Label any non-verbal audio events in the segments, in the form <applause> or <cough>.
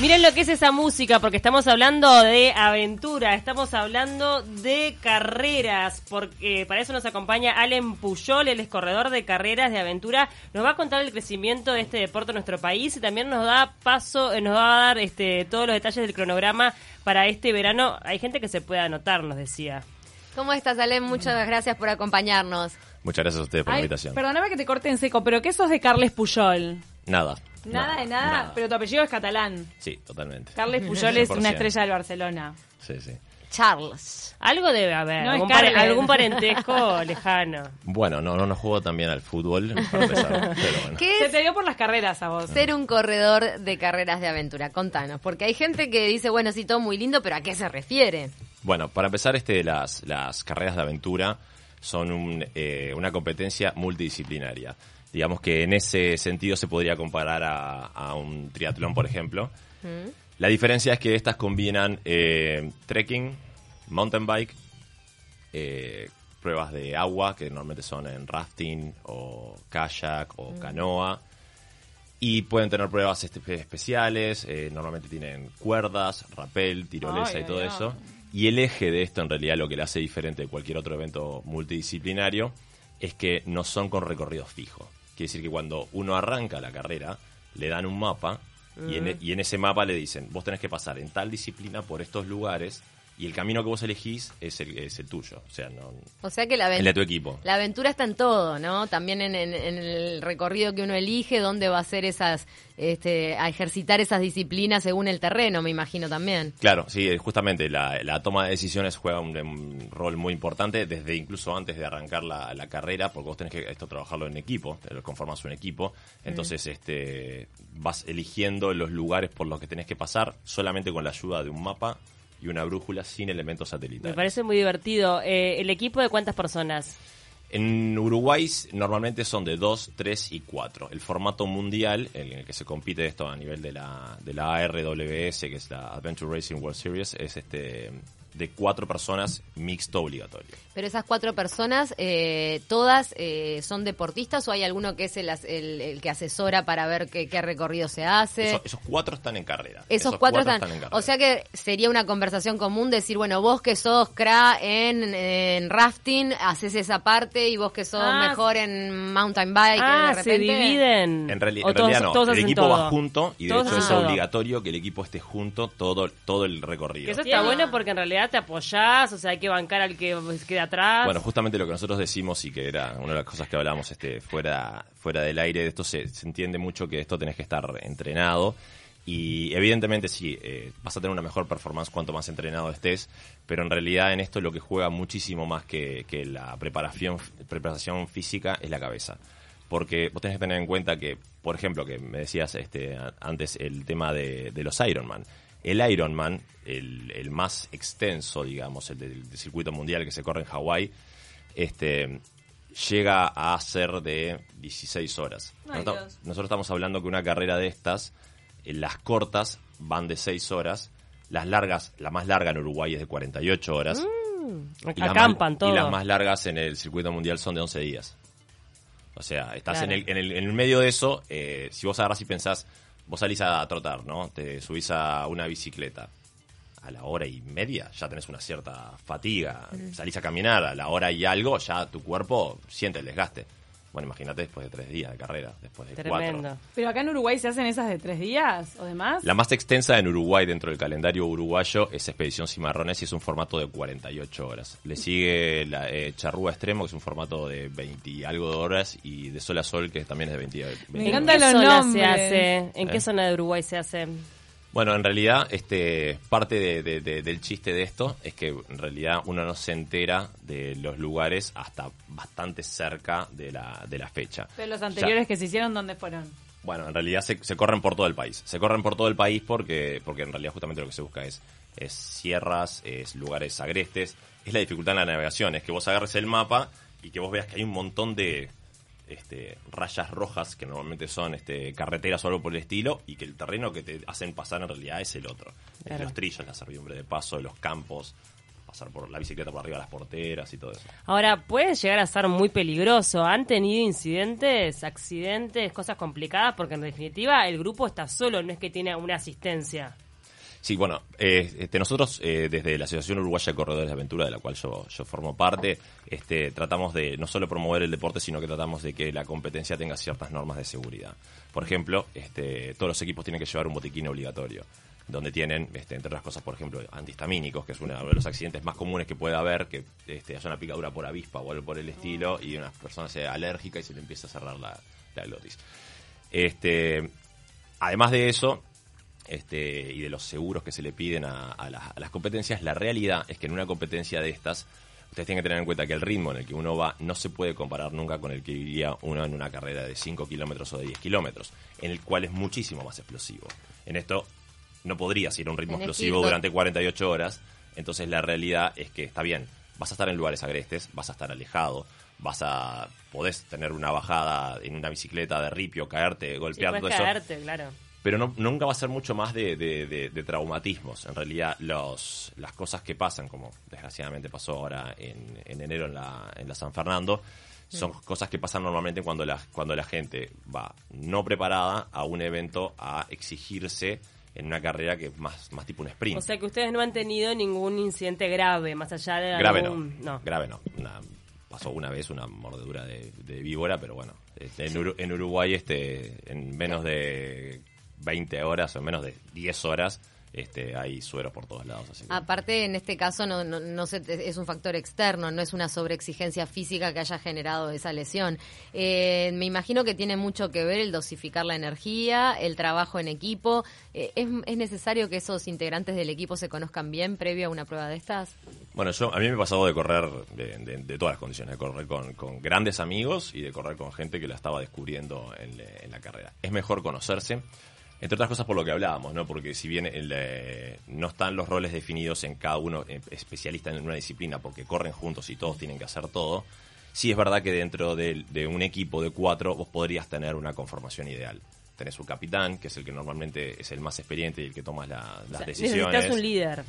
Miren lo que es esa música, porque estamos hablando de aventura, estamos hablando de carreras, porque para eso nos acompaña Allen Puyol, él es corredor de carreras de aventura. Nos va a contar el crecimiento de este deporte en nuestro país y también nos da paso, eh, nos va a dar este, todos los detalles del cronograma para este verano. Hay gente que se puede anotar, nos decía. ¿Cómo estás, Alem? Muchas gracias por acompañarnos. Muchas gracias a ustedes por la invitación. Perdóname que te corte en seco, pero ¿qué sos de Carles Puyol? Nada. Nada de nada, pero tu apellido es catalán. Sí, totalmente. Carles Puyol es una 100%. estrella del Barcelona. Sí, sí. Charles. Algo debe haber, No, es algún, pare- algún parentesco <laughs> lejano. Bueno, no, no, no juego también al fútbol, para empezar, pero bueno. ¿Qué Se te dio por las carreras a vos. ser un corredor de carreras de aventura? Contanos, porque hay gente que dice, bueno, sí, todo muy lindo, pero ¿a qué se refiere? Bueno, para empezar, este, las, las carreras de aventura son un, eh, una competencia multidisciplinaria. Digamos que en ese sentido se podría comparar a, a un triatlón, por ejemplo. La diferencia es que estas combinan eh, trekking, mountain bike, eh, pruebas de agua, que normalmente son en rafting o kayak o canoa. Y pueden tener pruebas especiales, eh, normalmente tienen cuerdas, rappel, tirolesa y todo eso. Y el eje de esto, en realidad, lo que le hace diferente de cualquier otro evento multidisciplinario, es que no son con recorridos fijos. Quiere decir que cuando uno arranca la carrera, le dan un mapa y, en, y en ese mapa le dicen, vos tenés que pasar en tal disciplina por estos lugares y el camino que vos elegís es el, es el tuyo, o sea, no, O sea que la, el de tu equipo. la aventura está en todo, ¿no? También en, en- en el recorrido que uno elige, dónde va a hacer esas, este, a ejercitar esas disciplinas según el terreno, me imagino también. Claro, sí, eh, justamente la, la toma de decisiones juega un, un rol muy importante desde incluso antes de arrancar la, la carrera, porque vos tenés que esto trabajarlo en equipo, conformas un equipo, entonces este vas eligiendo los lugares por los que tenés que pasar solamente con la ayuda de un mapa y una brújula sin elementos Me satelitales. parece muy divertido. Eh, ¿El equipo de cuántas personas? En Uruguay normalmente son de 2, 3 y 4. El formato mundial en el que se compite esto a nivel de la, de la ARWS, que es la Adventure Racing World Series, es este de cuatro personas mixto obligatorio. Pero esas cuatro personas, eh, ¿todas eh, son deportistas o hay alguno que es el, el- el que asesora para ver qué, qué recorrido se hace? Eso- esos cuatro están en carrera. Esos, cuatro, están, en carrera. O sea que sería una conversación común decir, bueno, vos que sos cra en, en rafting, haces esa parte y vos que sos Ah, mejor en mountain bike, ah, de se repente... dividen. En, reali- O en todos- realidad no, todos el equipo todo. va junto y de Todos hecho es todo. obligatorio que el equipo esté junto todo, todo el recorrido. Que eso está bueno porque en realidad te apoyás, o sea, hay que bancar al que queda atrás. Bueno, justamente lo que nosotros decimos y que era una de las cosas que hablábamos este, fuera, fuera del aire, de esto se, entiende mucho que esto tenés que estar entrenado y evidentemente sí, eh, vas a tener una mejor performance cuanto más entrenado estés, pero en realidad en esto lo que juega muchísimo más que, la preparación, preparación física es la cabeza. Porque vos tenés que tener en cuenta que, por ejemplo, que me decías este, antes el tema de, de los Ironman. El Ironman, el, el más extenso, digamos, el del, del circuito mundial que se corre en Hawái, este, llega a ser de 16 horas. Nosotros, estamos hablando que una carrera de estas, eh, las cortas van de 6 horas, las largas, la más larga en Uruguay es de 48 horas. y las Acampan más- todo. Y las más largas en el circuito mundial son de 11 días. O sea, estás Claro. en, el, en, el, en el medio de eso, eh, si vos agarrás y pensás, vos salís a trotar, ¿no? Te subís a una bicicleta. A la hora y media ya tenés una cierta fatiga. Salís a caminar a la hora y algo, ya tu cuerpo siente el desgaste. Bueno, imagínate después de tres días de carrera, después de Tremendo. cuatro. Pero acá en Uruguay se hacen esas de tres días o demás. La más extensa en Uruguay dentro del calendario uruguayo es Expedición Cimarrones y es un formato de 48 horas. Le sigue la eh, Charrúa Extremo, que es un formato de 20 y algo de horas, y de Sol a Sol, que también es de 20, y- 20 Me ¿En encanta qué los se nombres. hace? ¿En qué ¿Eh? zona de Uruguay se hace? Bueno, en realidad, este, parte de- de- de- del chiste de esto es que en realidad uno no se entera de los lugares hasta bastante cerca de la, de la fecha. Pero los Ya- anteriores que se hicieron, ¿dónde fueron? Bueno, en realidad se, se corren por todo el país. Se corren por todo el país porque, porque en realidad justamente lo que se busca es, es sierras, es lugares agrestes, es la dificultad en la navegación, es que vos agarres el mapa y que vos veas que hay un montón de este, rayas rojas que normalmente son este, carreteras o algo por el estilo y que el terreno que te hacen pasar en realidad es el otro. Es Claro. los trillos, la servidumbre de paso, los campos, pasar por la bicicleta por arriba de las porteras y todo eso. Ahora, puede llegar a ser muy peligroso. ¿Han tenido incidentes, accidentes, cosas complicadas? Porque en definitiva el grupo está solo, no es que tiene una asistencia. Sí, bueno, eh, este, nosotros eh, desde la Asociación Uruguaya de Corredores de Aventura, de la cual yo, formo parte, este, tratamos de no solo promover el deporte, sino que tratamos de que la competencia tenga ciertas normas de seguridad. Por ejemplo, este, todos los equipos tienen que llevar un botiquín obligatorio, donde tienen, este, entre otras cosas, por ejemplo, antihistamínicos, que es uno de los accidentes más comunes que puede haber, que este, haya una picadura por avispa o algo por el estilo, y una persona sea alérgica y se le empieza a cerrar la, la glotis. Este, además de eso, este, y de los seguros que se le piden a, a las- a las competencias, la realidad es que en una competencia de estas, ustedes tienen que tener en cuenta que el ritmo en el que uno va no se puede comparar nunca con el que iría uno en una carrera de 5 kilómetros o de 10 kilómetros, en el cual es muchísimo más explosivo. En esto no podrías ir a un ritmo Tenés explosivo durante 48 horas, entonces la realidad es que está bien, vas a estar en lugares agrestes, vas a estar alejado, vas a podés tener una bajada en una bicicleta de ripio, caerte, Sí, todo puedes eso caerte, claro. Pero no, nunca va a ser mucho más de, de- de- de traumatismos. En realidad, los, las cosas que pasan, como desgraciadamente pasó ahora en, en enero en la, en la San Fernando, son cosas que pasan normalmente cuando la, cuando la gente va no preparada a un evento a exigirse en una carrera que es más, más tipo un sprint. O sea que ustedes no han tenido ningún incidente grave, más allá de grave algún... no, grave no. Una- pasó una vez una mordedura de, de víbora, pero bueno, este, en Uruguay este, en menos de 20 horas o en menos de 10 horas este, hay suero por todos lados. Así que- Aparte, en este caso, no, no, no se- es un factor externo, no es una sobreexigencia física que haya generado esa lesión. Eh, me imagino que tiene mucho que ver el dosificar la energía, el trabajo en equipo. Eh, ¿es, ¿Es necesario que esos integrantes del equipo se conozcan bien previo a una prueba de estas? Bueno, yo a mí me ha pasado de correr de, de- de todas las condiciones, de correr con, con grandes amigos y de correr con gente que la estaba descubriendo en la carrera. Es mejor conocerse, entre otras cosas por lo que hablábamos, ¿no? Porque si bien el, eh, no están los roles definidos en cada uno eh, especialista en una disciplina, porque corren juntos y todos tienen que hacer todo, sí es verdad que dentro de, de un equipo de cuatro vos podrías tener una conformación ideal. Tenés un capitán, que es el que normalmente es el más experiente y el que toma la- O las sea, decisiones necesitas un líder.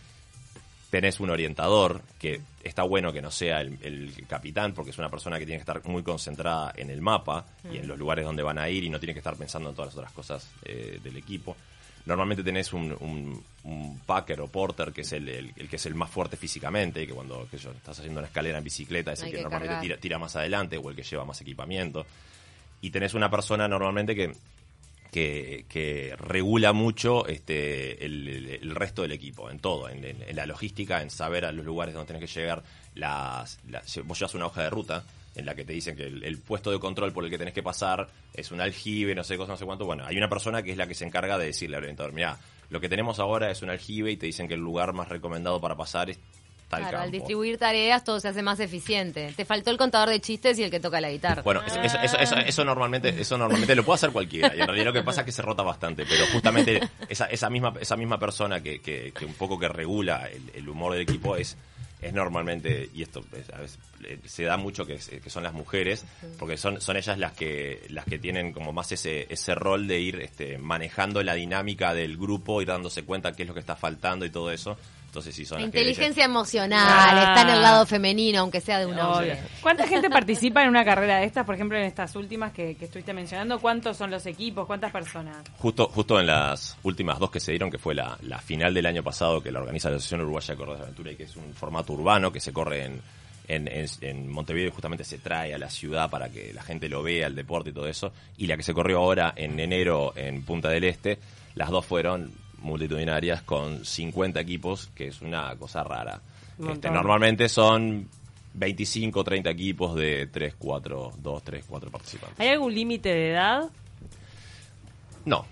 Tenés un orientador que está bueno que no sea el, el capitán porque es una persona que tiene que estar muy concentrada en el mapa y en los lugares donde van a ir y no tiene que estar pensando en todas las otras cosas eh, del equipo. Normalmente tenés un, un, un packer o porter que es el, el- el que es el más fuerte físicamente, que cuando yo, estás haciendo una escalera en bicicleta es el que, que normalmente tira, tira más adelante o el que lleva más equipamiento. Y tenés una persona normalmente que que, que regula mucho este, el, resto del equipo, en todo, en, la logística, en saber a los lugares donde tenés que llegar. Las, las- vos llevas una hoja de ruta en la que te dicen que el, el puesto de control por el que tenés que pasar es un aljibe, no sé cosa, no sé cuánto. Bueno, hay una persona que es la que se encarga de decirle al orientador, mira, lo que tenemos ahora es un aljibe y te dicen que el lugar más recomendado para pasar es claro, al campo. distribuir tareas todo se hace más eficiente. Te faltó el contador de chistes y el que toca la guitarra. Bueno, eso, eso, eso, eso- eso normalmente, eso normalmente lo puede hacer cualquiera. Y en realidad lo que pasa es que se rota bastante. Pero justamente esa, esa misma, esa misma persona que, que, que un poco que regula el, el humor del equipo es, es normalmente, y esto es, a veces, eh, se da mucho que, que son las mujeres, porque son, son ellas las que, las que tienen como más ese, ese rol de ir este, manejando la dinámica del grupo, ir dándose cuenta qué es lo que está faltando y todo eso. Entonces sí son La inteligencia emocional, Ah. está en el lado femenino, aunque sea de un hombre. ¿Cuánta gente participa en una carrera de estas? Por ejemplo, en estas últimas que, que estuviste mencionando, ¿cuántos son los equipos? ¿Cuántas personas? Justo, justo en las últimas dos que se dieron, que fue la, la final del año pasado que la organiza la Asociación Uruguaya de Corredores de Aventura y que es un formato urbano que se corre en, en, en- en Montevideo y justamente se trae a la ciudad para que la gente lo vea, el deporte y todo eso. Y la que se corrió ahora en enero en Punta del Este, las dos fueron multitudinarias con 50 equipos, que es una cosa rara. Este, normalmente son 25 o 30 equipos de 3, 4, 2, 3, 4 participantes. ¿Hay algún límite de edad? No,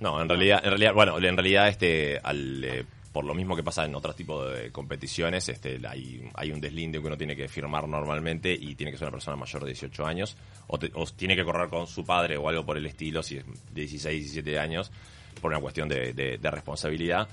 no, en realidad, en realidad, bueno, en realidad, este, al, eh, por lo mismo que pasa en otros tipos de competiciones, este, hay, hay un deslinde que uno tiene que firmar normalmente y tiene que ser una persona mayor de 18 años o, te- o tiene que correr con su padre o algo por el estilo, si es de 16, 17 años, por una cuestión de, de- de responsabilidad.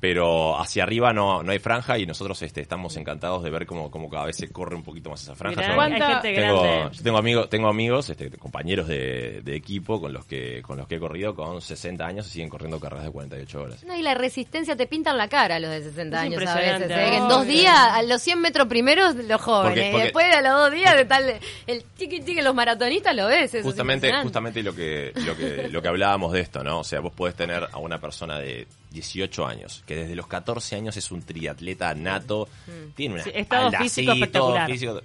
Pero hacia arriba no, no hay franja y nosotros este, estamos encantados de ver cómo, cómo cada vez se corre un poquito más esa franja. Mirá, Yo- hay gente tengo, grande. yo tengo amigos, tengo amigos, este, compañeros de, de equipo con los que con los que he corrido con 60 años y siguen corriendo carreras de 48 horas. No, y la resistencia te pintan la cara a los de 60 Es años a veces. ¿eh? En dos días, a los 100 metros primeros, los jóvenes. Porque- y porque- después a los dos días, de tal, el chiqui chiqui, los maratonistas lo ves. eso es justamente justamente lo que lo que lo que hablábamos de esto no o sea vos podés tener a una persona de 18 años que desde los 14 años es un triatleta nato tiene una Sí, estado físico espectacular. físico.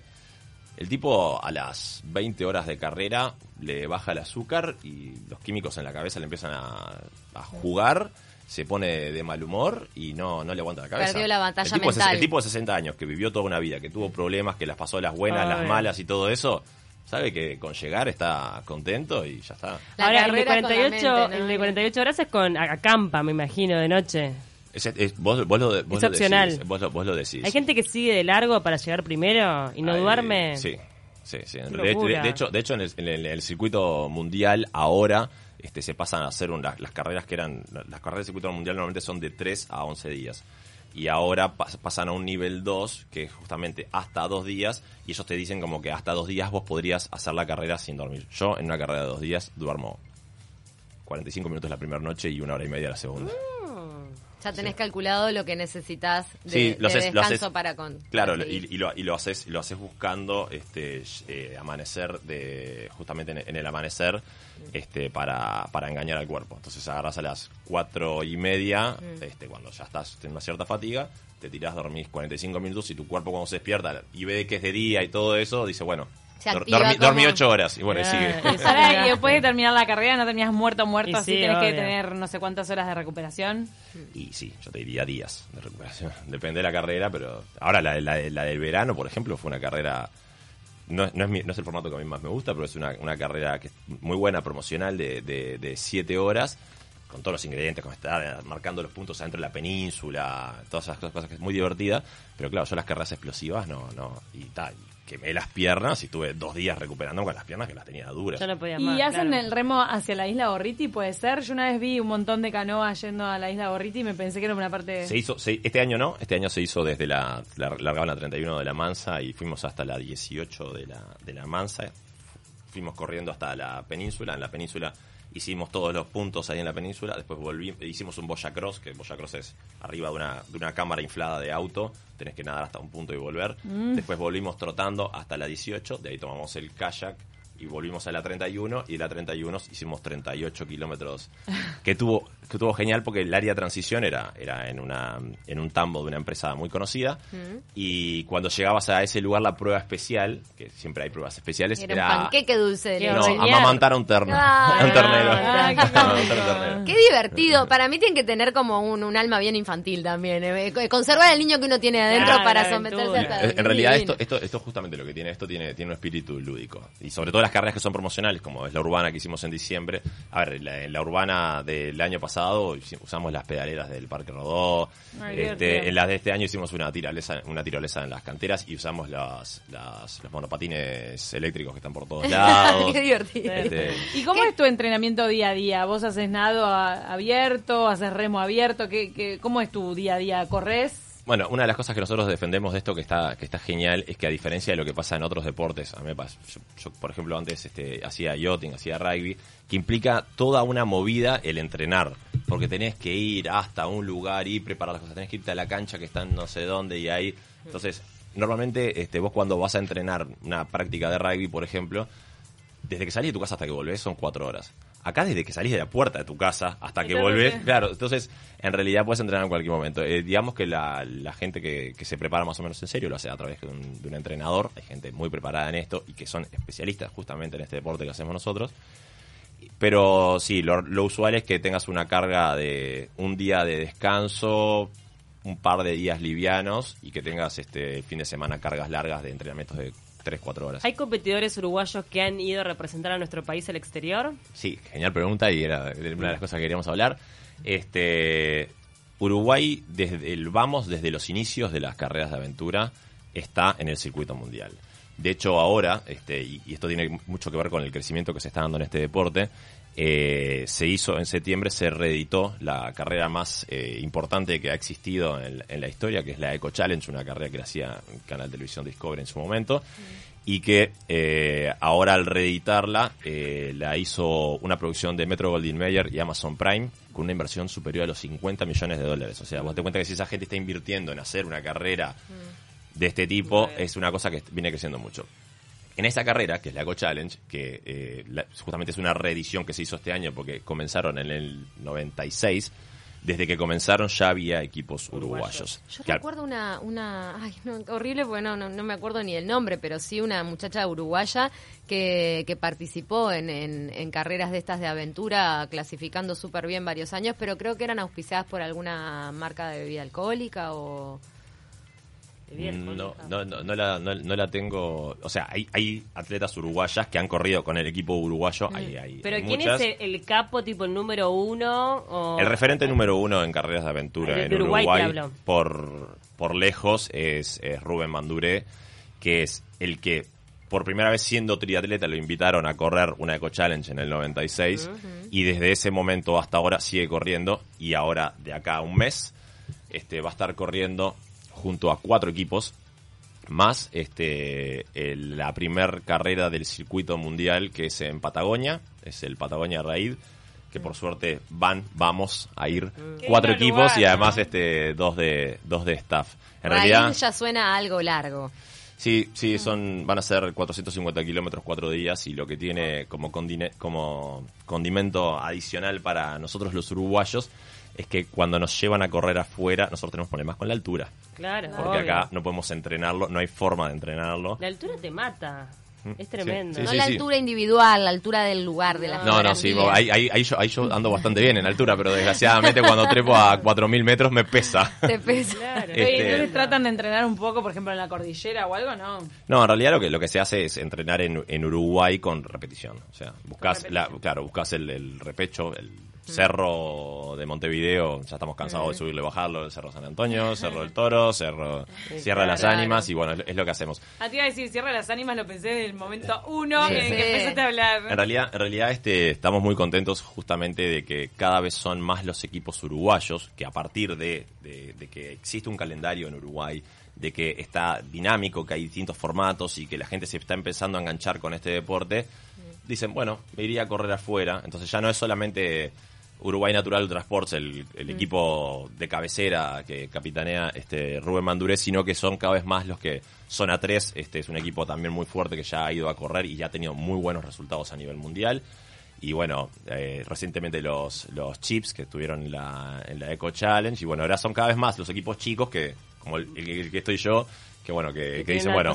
el tipo a las 20 horas de carrera le baja el azúcar y los químicos en la cabeza le empiezan a, a jugar se pone de mal humor y no, no le aguanta la cabeza. Perdió la batalla el tipo, mental. el tipo de 60 años que vivió toda una vida, que tuvo problemas, que las pasó las buenas, las malas y todo eso, sabe que con llegar está contento y ya está. La Ahora, el de, carrera con la 48, mente, ¿no? el de 48 horas es con acampa, me imagino, de noche. Es, es- vos, vos lo, vos Es lo opcional. decís, vos, lo, vos lo decís. Hay gente que sigue de largo para llegar primero y no Ay, duerme. Sí, sí, sí. De, locura. de- de hecho, de hecho en, el, en el- en el circuito mundial ahora este, se pasan a hacer un- las, las carreras que eran... Las carreras del circuito mundial normalmente son de 3 a 11 días. Y ahora pas- pasan a un nivel 2, que es justamente hasta dos días, y ellos te dicen como que hasta dos días vos podrías hacer la carrera sin dormir. Yo en una carrera de dos días duermo 45 minutos la primera noche y una hora y media la segunda. Ya tenés calculado lo que necesitas de, Sí, lo de haces- lo descanso haces- para con. Claro, para y, lo, y lo haces lo haces buscando este eh, amanecer de justamente en, en el amanecer este para, para engañar al cuerpo. Entonces agarras a las cuatro y media, Mm. este cuando ya estás en una cierta fatiga, te tirás, dormís 45 minutos y tu cuerpo cuando se despierta y ve que es de día y todo eso, dice, bueno, dormí, ocho horas y bueno, y Ah, sigue. Ahora, y después de terminar la carrera no terminas muerto muerto, Y así sí, tenés que tener no sé cuántas horas de recuperación. Y sí, yo te diría días de recuperación. <laughs> Depende de la carrera, pero ahora la, la, la del verano, por ejemplo, fue una carrera... No, no, es mi- no es el formato que a mí más me gusta, pero es una, una carrera que es muy buena, promocional, de, de, de siete horas, con todos los ingredientes, con estar marcando los puntos adentro de la península, todas esas cosas que es muy divertida. Pero claro, yo las carreras explosivas no, no, y tal, quemé las piernas y tuve dos días recuperando con las piernas que las tenía duras. Yo no podía Y más. hacen claro. el remo hacia la isla Gorriti, puede ser. Yo una vez vi un montón de canoas yendo a la isla Gorriti y me pensé que era una parte... Se hizo, se- este año no, este año se hizo desde la, la largaban la 31 de la Mansa y fuimos hasta la 18 de la, de la Mansa. Fuimos corriendo hasta la península, en la península hicimos todos los puntos ahí en la península, después volvimos, hicimos un Boya Cross, que Boya Cross es arriba de una, de una cámara inflada de auto, tenés que nadar hasta un punto y volver. Después volvimos trotando hasta la 18, de ahí tomamos el kayak y volvimos a la 31 y de la 31 hicimos 38 kilómetros <laughs> que tuvo que tuvo genial porque el área de transición era era en una en un tambo de una empresa muy conocida y cuando llegabas a ese lugar la prueba especial que siempre hay pruebas especiales Era, era, un panqueque dulce de no amamantar a un terno Ah, <laughs> a un ternero ah, qué a divertido. Para mí tiene que tener como un, un alma bien infantil también. eh. Eh, Conservar al niño que uno tiene adentro para someterse hasta... En realidad esto, esto, esto es justamente lo que tiene, esto tiene, tiene un espíritu lúdico. Y sobre todo las carreras que son promocionales, como es la urbana que hicimos en diciembre. A ver, la, en la urbana del año pasado usamos las pedaleras del Parque Rodó. Ay, Este, en las de este año hicimos una tirolesa, una tirolesa en las canteras y usamos las, las- los monopatines eléctricos que están por todos <laughs> lados. Qué divertido. Este, ¿Y cómo es tu entrenamiento día a día? ¿Vos haces nado a- abierto? ¿Haces remo abierto? ¿Qué, qué, ¿Cómo es tu día a día? ¿Corres? Bueno, una de las cosas que nosotros defendemos de esto que está que está genial es que a diferencia de lo que pasa en otros deportes, a mí me pasa, yo, por ejemplo antes este, hacía yachting, hacía rugby, que implica toda una movida el entrenar, porque tenés que ir hasta un lugar y preparar las cosas, tenés que irte a la cancha que está no sé dónde y ahí, entonces normalmente este, vos cuando vas a entrenar una práctica de rugby, por ejemplo, desde que salís de tu casa hasta que volvés son cuatro horas. Acá desde que salís de la puerta de tu casa hasta que volvés, claro, entonces en realidad puedes entrenar en cualquier momento. Eh, digamos que la, la gente que, que se prepara más o menos en serio lo hace a través de un, de un entrenador, hay gente muy preparada en esto y que son especialistas justamente en este deporte que hacemos nosotros. Pero sí, lo, lo usual es que tengas una carga de un día de descanso, un par de días livianos y que tengas este fin de semana cargas largas de entrenamientos de 3, 4 horas. ¿Hay competidores uruguayos que han ido a representar a nuestro país al exterior? Sí, genial pregunta y era una de las cosas que queríamos hablar. Este Uruguay desde el vamos desde los inicios de las carreras de aventura está en el circuito mundial. De hecho, ahora, este, y, y esto tiene mucho que ver con el crecimiento que se está dando en este deporte, eh, se hizo en septiembre, se reeditó la carrera más eh, importante que ha existido en, en la historia, que es la Eco Challenge, una carrera que hacía el canal de televisión Discovery en su momento, y que eh, ahora al reeditarla eh, la hizo una producción de Metro Goldwyn Mayer y Amazon Prime con una inversión superior a los 50 millones de dólares. O sea, vos te cuenta que si esa gente está invirtiendo en hacer una carrera de este tipo, es una cosa que viene creciendo mucho. En esa carrera, que es la Eco Challenge, que eh, la- justamente es una reedición que se hizo este año porque comenzaron en el 96, desde que comenzaron ya había equipos uruguayos. Yo Que al- recuerdo una, una ay, no, horrible, porque no, no, no me acuerdo ni el nombre, pero sí una muchacha uruguaya que, que participó en, en, en carreras de estas de aventura, clasificando súper bien varios años, pero creo que eran auspiciadas por alguna marca de bebida alcohólica o... No, no, no, no la, no, no la tengo. O sea, hay, hay atletas uruguayas que han corrido con el equipo uruguayo. Hay, hay- Mm. Pero hay ¿quién muchas. es el, el capo, tipo el número uno? O... El referente número uno en carreras de aventura De- en Uruguay por, por lejos es, es Rubén Manduré, que es el que por primera vez siendo triatleta lo invitaron a correr una Eco Challenge en el 96 y desde ese momento hasta ahora sigue corriendo y ahora de acá a un mes este va a estar corriendo junto a cuatro equipos más este el- la primer carrera del circuito mundial que es en Patagonia, es el Patagonia Raid, que por suerte van, vamos a ir Qué cuatro equipos lugar, y además ¿no? este dos de dos de staff. En Raíz realidad, ya suena a algo largo. sí, sí, son van a ser 450 kilómetros cuatro días y lo que tiene como condine- como condimento adicional para nosotros los uruguayos es que cuando nos llevan a correr afuera nosotros tenemos problemas con la altura. Claro, Porque obvio. acá no podemos entrenarlo, no hay forma de entrenarlo. La altura te mata. Es Sí, tremendo. sí, no sí, la sí. altura individual, la altura del lugar, de la No, no, sí, ahí, ahí, ahí yo, ahí yo ando bastante bien en altura, pero desgraciadamente cuando trepo a 4.000 metros me pesa. <laughs> Te pesa. Claro. Este- Oye, ¿no les tratan de entrenar un poco, por ejemplo, en la cordillera o algo? No. No, en realidad lo que, lo que se hace es entrenar en, en Uruguay con repetición. O sea, buscas, la, claro, buscas el, el repecho, el cerro de Montevideo, ya estamos cansados de subirle y bajarlo, el Cerro San Antonio, <laughs> Cerro del Toro, Cerro Sierra de las. Ánimas, y bueno, es, lo que hacemos. A ti iba a decir, cierra las ánimas, lo pensé desde el momento uno Sí. en que empezaste a hablar. En realidad, en realidad este, estamos muy contentos justamente de que cada vez son más los equipos uruguayos, que a partir de, de- de que existe un calendario en Uruguay, de que está dinámico, que hay distintos formatos y que la gente se está empezando a enganchar con este deporte, dicen, bueno, me iría a correr afuera. Entonces ya no es solamente Uruguay Natural Transports, el, el equipo de cabecera que capitanea este Rubén Mandurés, sino que son cada vez más los que son a tres. Este es un equipo también muy fuerte que ya ha ido a correr y ya ha tenido muy buenos resultados a nivel mundial. Y bueno, eh, recientemente los, los Chips que estuvieron en la, en la Eco Challenge. Y bueno, ahora son cada vez más los equipos chicos que, como el, el- el que estoy yo, que bueno, que, que dicen, bueno,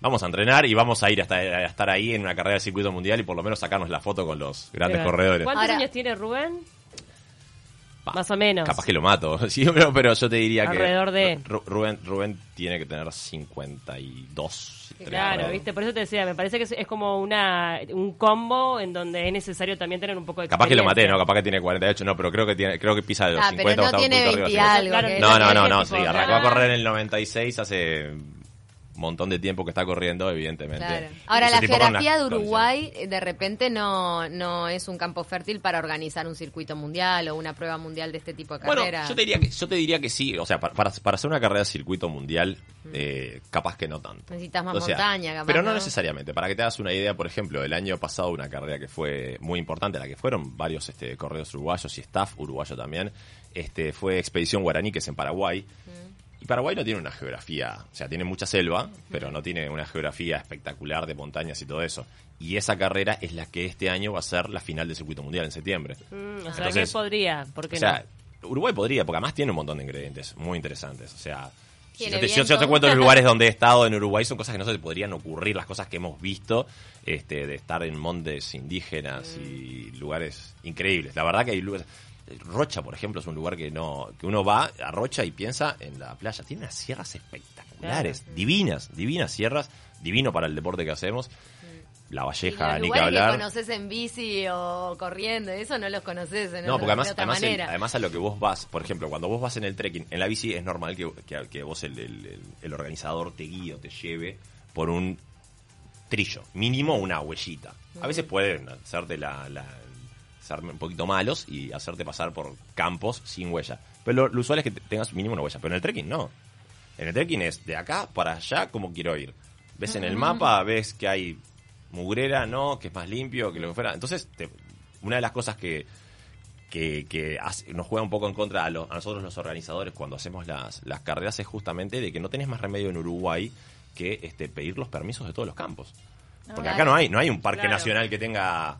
vamos a entrenar y vamos a ir hasta a estar ahí en una carrera de circuito mundial y por lo menos sacarnos la foto con los grandes corredores. ¿Cuántos Ahora- años tiene Rubén? Pa, Más o menos. Capaz que lo mato, <laughs> sí, pero, pero yo te diría Alrededor que de- Ru- Rubén, Rubén tiene que tener 52. creo. Claro, viste, por eso te decía, me parece que es, es como una un combo en donde es necesario también tener un poco de Capaz que lo maté. ¿no? Capaz que tiene 48, no, pero creo que tiene, creo que pisa de los Ah, 50 pero o no está un tiene punto 20 arriba. algo. Claro, que- No, no, no, no, sí, arrancó a ah. correr en el 96 hace montón de tiempo que está corriendo, evidentemente. Claro. Ahora, la geografía de. Uruguay eh, de repente no, no es un campo fértil para organizar un circuito mundial o una prueba mundial de este tipo de Bueno, carrera. yo te diría que, yo te diría que sí, o sea, para, para, para hacer una carrera de circuito mundial, eh, capaz que no tanto. Necesitas más O sea, montaña, capaz, Pero no, ¿no? necesariamente. Para que te hagas una idea, por ejemplo, el año pasado una carrera que fue muy importante, la que fueron varios este, correos uruguayos y staff uruguayo también, este, fue Expedición Guaraní, que es en Paraguay. Y Paraguay no tiene una geografía, o sea, tiene mucha selva, pero no tiene una geografía espectacular de montañas y todo eso. Y esa carrera es la que este año va a ser la final del circuito mundial en septiembre. Mm, o sea, Entonces, que podría, ¿por qué O sea, no? Uruguay podría, porque además tiene un montón de ingredientes muy interesantes. O sea, si yo, te, si yo viento. te cuento los lugares donde he estado en Uruguay, son cosas que no se te podrían ocurrir, las cosas que hemos visto, este, de estar en montes indígenas y lugares increíbles. La verdad que hay lugares... Rocha, por ejemplo, es un lugar que no que uno va a Rocha y piensa en la playa. Tiene unas sierras espectaculares, divinas, divinas sierras, divino para el deporte que hacemos. La Valleja, ni que hablar. que conoces en bici o corriendo, eso no los conoces en No, porque además, de otra además, el- además a lo que vos vas, por ejemplo, cuando vos vas en el trekking, en la bici es normal que, que, que vos, el, el- el- el organizador, te guíe o te lleve por un trillo, mínimo una huellita. A veces pueden hacerte la, la un poquito malos y hacerte pasar por campos sin huella. Pero lo, lo usual es que te- tengas mínimo una huella, pero en el trekking no. En el trekking es de acá para allá como quiero ir. Ves en el mapa, ves que hay mugrera, no, que es más limpio, que lo que fuera. Entonces, te- una de las cosas que, que, que hace- nos juega un poco en contra a, lo- a nosotros los organizadores cuando hacemos las, las carreras es justamente de que no tenés más remedio en Uruguay que este, pedir los permisos de todos los campos. Porque acá no hay, no hay un parque Claro. nacional que tenga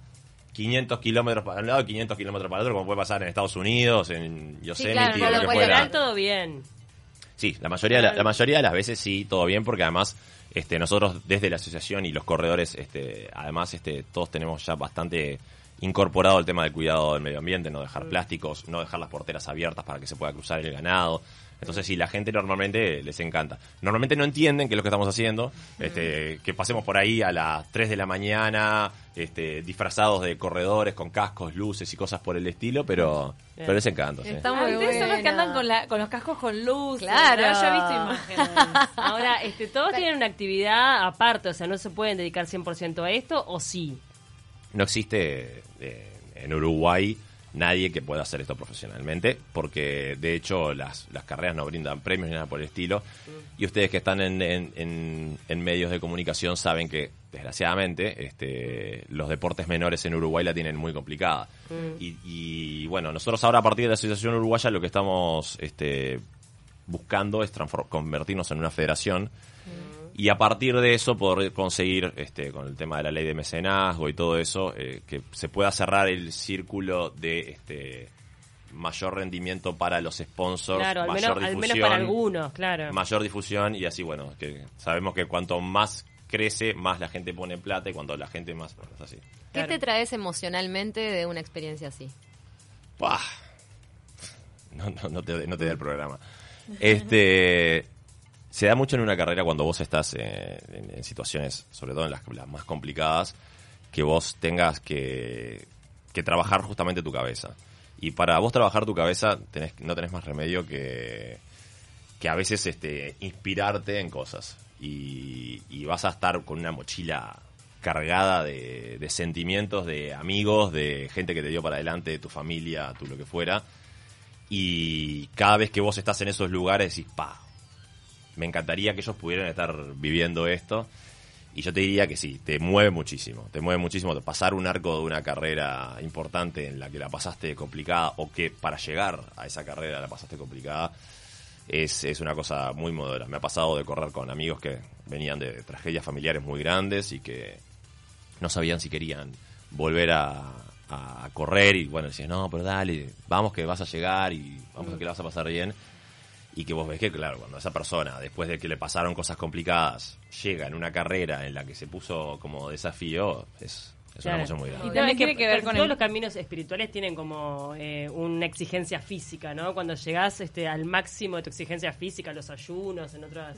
500 kilómetros para un lado y 500 kilómetros para el otro, como puede pasar en Estados Unidos, en Yosemite, claro, no lo que fuera. todo bien. Sí, la mayoría, la, la mayoría de las veces sí, todo bien, porque además este, nosotros desde la asociación y los corredores, este, además este, todos tenemos ya bastante incorporado el tema del cuidado del medio ambiente, no dejar plásticos, no dejar las porteras abiertas para que se pueda cruzar el ganado. Entonces sí, la gente normalmente les encanta. Normalmente no entienden qué es lo que estamos haciendo, este, que pasemos por ahí a las 3 de la mañana, este, disfrazados de corredores con cascos, luces y cosas por el estilo, pero, Bien. pero les encanta. sí. Está muy ustedes son los que andan con, la, con los cascos con luz. Claro. Yo he visto imágenes. <laughs> Ahora, este, todos tienen una actividad aparte, o sea, no se pueden dedicar 100% a esto, o sí. no existe eh, en Uruguay nadie que pueda hacer esto profesionalmente, porque de hecho las, las carreras no brindan premios ni nada por el estilo, y ustedes que están en, en- en- en medios de comunicación saben que, desgraciadamente, este, los deportes menores en Uruguay la tienen muy complicada. Y, y, bueno, nosotros ahora a partir de la Asociación Uruguaya lo que estamos este, buscando es convertirnos en una federación y a partir de eso poder conseguir, este, con el tema de la ley de mecenazgo y todo eso, eh, que se pueda cerrar el círculo de este mayor rendimiento para los sponsors, Claro, al mayor menos, al difusión, menos para algunos, claro. mayor difusión y así, bueno, que sabemos que cuanto más crece, más la gente pone plata y cuando la gente más, bueno, es así. ¿Qué Claro. te traes emocionalmente de una experiencia así? ¡Pah! <laughs> No, no, no te, no te da el programa. Este se da mucho en una carrera cuando vos estás eh, en, en situaciones, sobre todo en las, las más complicadas, que vos tengas que, que trabajar justamente tu cabeza. Y para vos trabajar tu cabeza tenés, no tenés más remedio que, que a veces este, inspirarte en cosas. Y, vas a estar con una mochila cargada de, sentimientos, de amigos, de gente que te dio para adelante, de tu familia, tu lo que fuera. Y cada vez que vos estás en esos lugares decís, pa, me encantaría que ellos pudieran estar viviendo esto. Y yo te diría que sí, te mueve muchísimo, te mueve muchísimo pasar un arco de una carrera importante en la que la pasaste complicada o que para llegar a esa carrera la pasaste complicada, es, es una cosa muy modera. Me ha pasado de correr con amigos que venían de tragedias familiares muy grandes y que no sabían si querían volver a, a correr y bueno, decían, no, pero dale, vamos que vas a llegar y vamos a que la vas a pasar bien. Y que vos ves que, claro, cuando esa persona, después de que le pasaron cosas complicadas, llega en una carrera en la que se puso como desafío, es, es Claro. una emoción muy grande. Y también tiene que ver con todos el- los caminos espirituales tienen como eh, una exigencia física, ¿no? Cuando llegás este, al máximo de tu exigencia física, los ayunos, en otros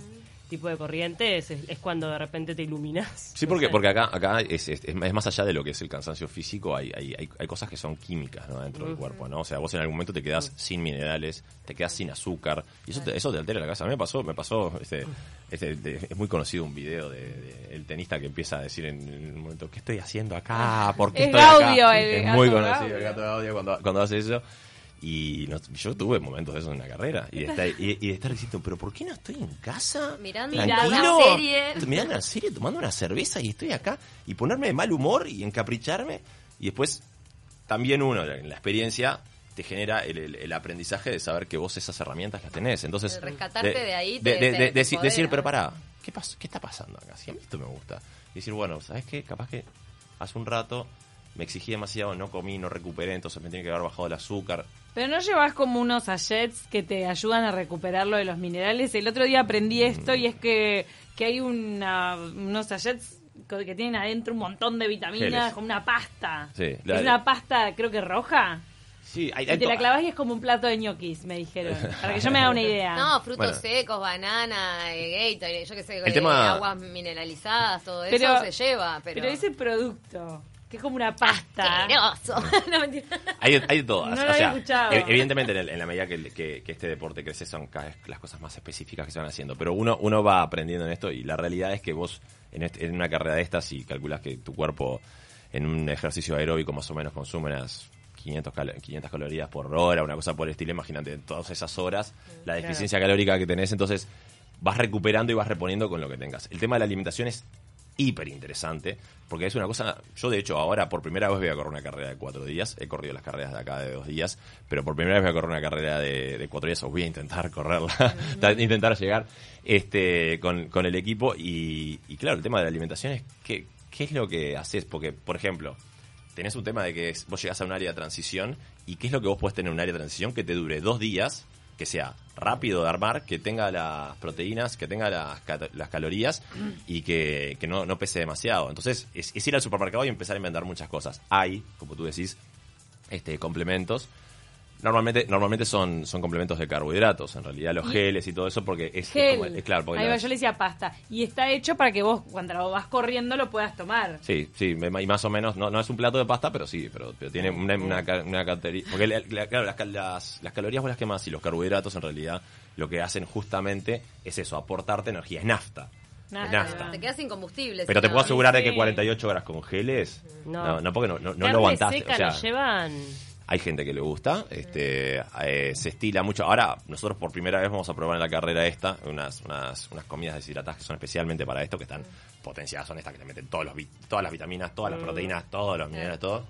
tipos de corrientes, es, es cuando de repente te iluminas. Sí, porque, porque acá, acá es, es, es más allá de lo que es el cansancio físico, hay, hay, hay, cosas que son químicas ¿no? dentro del cuerpo, ¿no? O sea, vos en algún momento te quedás sin minerales, te quedas sin azúcar, y eso te, eso te altera la casa. A mí me pasó, me pasó, este, este, de- es muy conocido un video de, de el tenista que empieza a decir en, en un momento, ¿qué estoy haciendo acá? ¿Por qué Es estoy acá?". Gaudio, el es gato muy conocido Gaudio. el gato Gaudio cuando, cuando hace eso. Y no- yo tuve momentos de eso en la carrera. Y de estar, y, y de estar diciendo, ¿pero por qué no estoy en casa? Mirando tranquilo, una serie. mirando una serie, tomando una cerveza y estoy acá. Y ponerme de mal humor y encapricharme. Y después, también uno, en la experiencia, te genera el, el- el aprendizaje de saber que vos esas herramientas las tenés. Entonces, El rescatarte de ahí te- de- de- te deci- empodera. decir, pero pará, ¿qué, pas- ¿qué está pasando acá? Si a mí esto me gusta. Y decir, bueno, ¿sabes qué? Capaz que hace un rato me exigí demasiado, no comí, no recuperé, entonces me tiene que haber bajado el azúcar. Pero no llevas como unos sachets que te ayudan a recuperar lo de los minerales. El otro día aprendí esto y es que, que hay una, unos sachets que tienen adentro un montón de vitaminas, Geles. como una pasta. Sí, la- es una pasta, creo que roja. Sí, hay, Y te la clavas y es como un plato de ñoquis, me dijeron. <laughs> Para que yo me haga una idea. No, frutos Bueno. secos, banana, eh, Gatorade, yo qué sé, El eh, tema- aguas mineralizadas, todo Pero- eso se lleva. Pero, Pero ese producto, que es como una pasta. Asqueroso. <laughs> no, mentira. Hay, hay de todas. No o lo había sea, escuchado. e- evidentemente, en, el- en la medida que, que- que este deporte crece, son cada vez las cosas más específicas que se van haciendo. Pero uno, uno va aprendiendo en esto y la realidad es que vos, en, este- en una carrera de estas, si calculas que tu cuerpo en un ejercicio aeróbico más o menos consume unas 500, cal- 500 calorías por hora, una cosa por el estilo, imagínate en todas esas horas la deficiencia calórica que tenés, entonces vas recuperando y vas reponiendo con lo que tengas. El tema de la alimentación es hiper interesante, porque es una cosa, yo de hecho ahora por primera vez voy a correr una carrera de cuatro días, he corrido las carreras de acá de dos días, pero por primera vez voy a correr una carrera de, de cuatro días, o voy a intentar correrla, <laughs> intentar llegar este con, con el equipo, y, y claro, el tema de la alimentación es qué, qué es lo que haces, porque por ejemplo, tenés un tema de que vos llegás a un área de transición, y qué es lo que vos puedes tener en un área de transición que te dure dos días, que sea rápido de armar, que tenga las proteínas, que tenga las, las calorías y que, no pese demasiado. Entonces, es, es ir al supermercado y empezar a inventar muchas cosas. Hay, como tú decís, este complementos. Normalmente, normalmente son, son complementos de carbohidratos, en realidad los geles y todo eso, porque es, como- es claro, porque Ahí va, yo le decía pasta. Y está hecho para que vos, cuando lo vas corriendo, lo puedas tomar. Sí, sí, me- y más o menos, no, no es un plato de pasta, pero sí, pero, pero tiene una, una, ca- una caloría- Porque, la- la- claro, las, las, las calorías vos las quemas y los carbohidratos en realidad lo que hacen justamente es eso, aportarte energía, es nafta. Es Nafta. Te quedas sin combustible. Pero si te no. puedo asegurar de sí. que 48 horas con geles, No. no, no, porque no, no, no Carne lo aguantaste. seca o sea, nos llevan... hay gente que le gusta, este, eh, se estila mucho. Ahora, nosotros por primera vez vamos a probar en la carrera esta unas, unas, unas comidas deshidratadas que son especialmente para esto, que están potenciadas, son estas que te meten todos los, todas las vitaminas, todas las proteínas, todos los minerales, todo.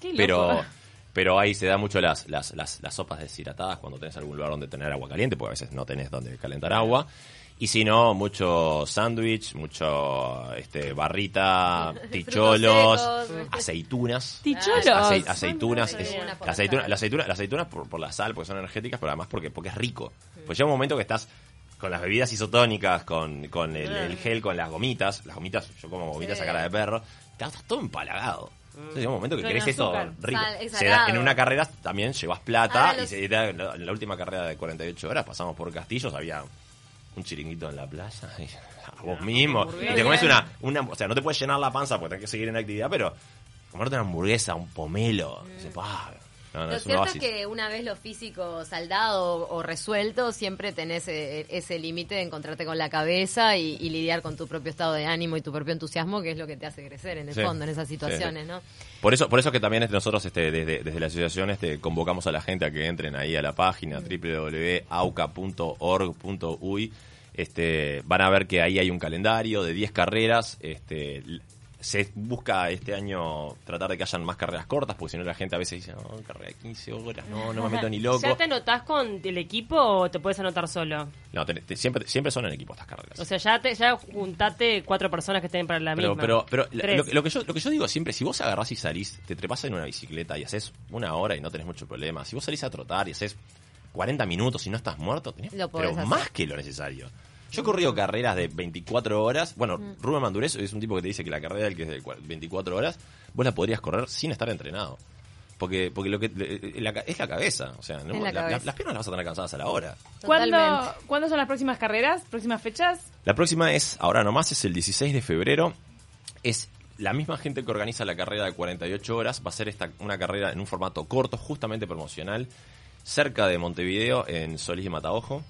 Qué. Pero, pero ahí se da mucho las, las, las, las sopas deshidratadas cuando tenés algún lugar donde tener agua caliente, porque a veces no tenés donde calentar agua. Y si no, mucho sándwich, mucho este barrita, ticholos, secos. aceitunas. Ticholos. Ace- aceitunas, es- la aceituna, la aceituna, las aceitunas por, por la sal, porque son energéticas, pero además porque, porque es rico. Pues llega un momento que estás con las bebidas isotónicas, con, con el, el gel, con las gomitas, las gomitas, yo como gomitas Sí. a cara de perro, estás, todo empalagado. Entonces llega un momento que querés eso rico. Se da- en una carrera también llevas plata Ahora y se en la última carrera de 48 horas pasamos por Castillos, había un chiringuito en la playa y <laughs> a vos mismo. Y te comes una, una, o sea, no te puedes llenar la panza porque tenés que seguir en actividad, pero comerte una hamburguesa, un pomelo, dice, pa, no, no, Lo es cierto es que una vez lo físico saldado o resuelto, siempre tenés eh, ese límite de encontrarte con la cabeza y, y lidiar con tu propio estado de ánimo y tu propio entusiasmo, que es lo que te hace crecer en el Sí, fondo, en esas situaciones, sí. ¿no? Por eso, por eso que también este, nosotros este, desde, desde la asociación este, convocamos a la gente a que entren ahí a la página www.auca.org.uy. Este, van a ver que ahí hay un calendario de 10 carreras. Este, se busca este año tratar de que hayan más carreras cortas, porque si no la gente a veces dice, no, carrera de 15 horas, no, no me meto ni <laughs> loco. ¿Ya te anotás con el equipo o te puedes anotar solo? No, te- te- siempre, siempre son en equipo estas carreras. O sea, ya te ya juntate cuatro personas que estén para la pero, misma. pero, pero la- lo, que- lo que yo, lo que yo digo siempre, si vos agarrás y salís, te trepas en una bicicleta y haces una hora y no tenés mucho problema. Si vos salís a trotar y haces 40 minutos y no estás muerto, tenés Lo pero hacer. más que lo necesario. Yo he corrido carreras de 24 horas. Bueno, Mm. Rubén Mandurés es un tipo que te dice que la carrera del que es de cua- 24 horas, vos la podrías correr sin estar entrenado. Porque, porque lo que eh, la ca- es la cabeza. O sea, ¿no? Es la cabeza. las piernas las vas a tener cansadas a la hora. ¿Cuándo. ¿Cuándo son las próximas carreras? ¿Próximas fechas? La próxima es, ahora nomás, es el 16 de febrero. Es la misma gente que organiza la carrera de 48 horas. Va a ser esta, una carrera en un formato corto, justamente promocional, cerca de Montevideo, en Solís y Mataojo.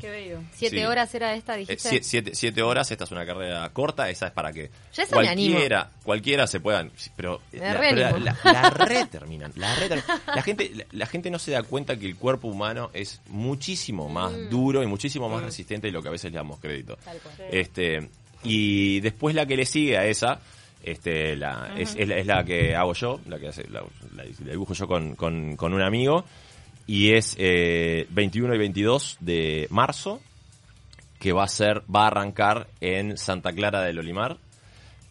Qué bello. ¿Siete Sí. horas era esta, Eh, dijiste? sie- siete, siete horas, esta es una carrera corta, esa es para que me animo. cualquiera, cualquiera se puedan, pero, Me la, re pero la- la- la re <laughs> terminan, la re terminan. La gente, la, la gente no se da cuenta que el cuerpo humano es muchísimo más Mm. duro y muchísimo más resistente de lo que a veces le damos crédito. Tal cual. Este, y después la que le sigue a esa, este, la, es, es la, es la que hago yo, la que hace, la, la- la dibujo yo con, con, con un amigo, y es eh, 21 y 22 de marzo, que va a ser, va a arrancar en Santa Clara del Olimar,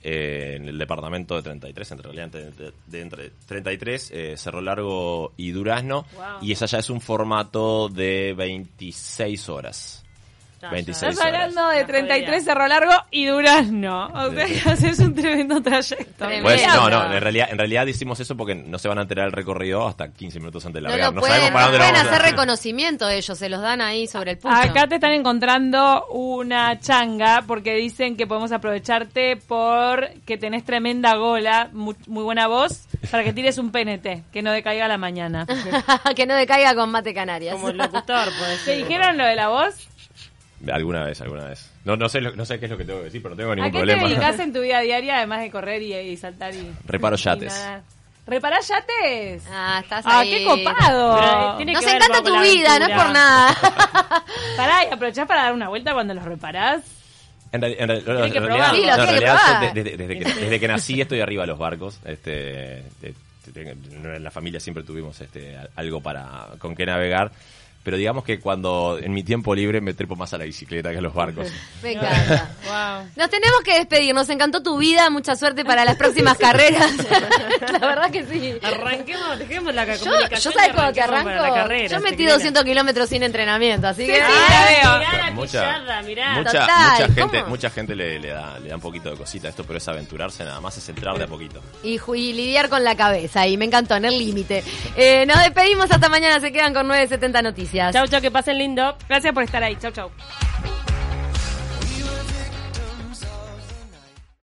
eh, en el departamento de 33, en realidad entre, de entre 33, eh, Cerro Largo y Durazno, Wow. y esa ya es un formato de 26 horas. Ya, 26 Estás hablando horas. de No 33 podía. Cerro Largo y Durazno. O sea que <laughs> haces un tremendo trayecto. Pues, no, no, en realidad, en realidad hicimos eso porque no se van a enterar el recorrido hasta 15 minutos antes de No largar. lo No, pueden, sabemos para no dónde lo pueden hacer reconocimiento ellos, se los dan ahí sobre el pucho. Acá te están encontrando una changa porque dicen que podemos aprovecharte porque tenés tremenda gola, muy, muy buena voz, para que tires un PNT, que no decaiga a la mañana. <laughs> que no decaiga con mate canarias. Como el locutor, puede ¿Te ser. dijeron lo de la voz? Alguna vez, alguna vez. No, no, sé, lo- no sé qué es lo que tengo que decir, pero no tengo ¿A ningún qué te problema. dedicas en tu <laughs> vida diaria además de correr y, y saltar y Reparo y yates. nadar? ¿Reparás yates? Ah, estás Ah, ahí. qué copado. Pero, tiene Nos que encanta tu vida, no es por nada. <laughs> Pará, y aprovechás para dar una vuelta cuando los reparás. En, realidad, desde que nací estoy arriba de los barcos. Este, de- de- en la familia siempre tuvimos este, algo para con qué navegar. Pero digamos que cuando en mi tiempo libre me trepo más a la bicicleta que a los barcos. <laughs> Me encanta. Wow. Nos tenemos que despedir, nos encantó tu vida, mucha suerte para las próximas carreras. <laughs> la verdad que sí. Arranquemos, dejemos la Yo, comunicación. yo sabes cuando te arranco, la carrera, yo metí chiquilina. 200 kilómetros sin entrenamiento, así que... sí, la veo. Mirá la mucha, pillada, mirá. mucha, Total, mucha gente, mucha gente le, le da, le da un poquito de cosita a esto, pero es aventurarse nada más, es entrar de a poquito. y, y lidiar con la cabeza, y me encantó, en el límite. Eh, nos despedimos hasta mañana, se quedan con 970 Noticias. Chau, chau, que pasen lindo. Gracias por estar ahí. Chau, chau.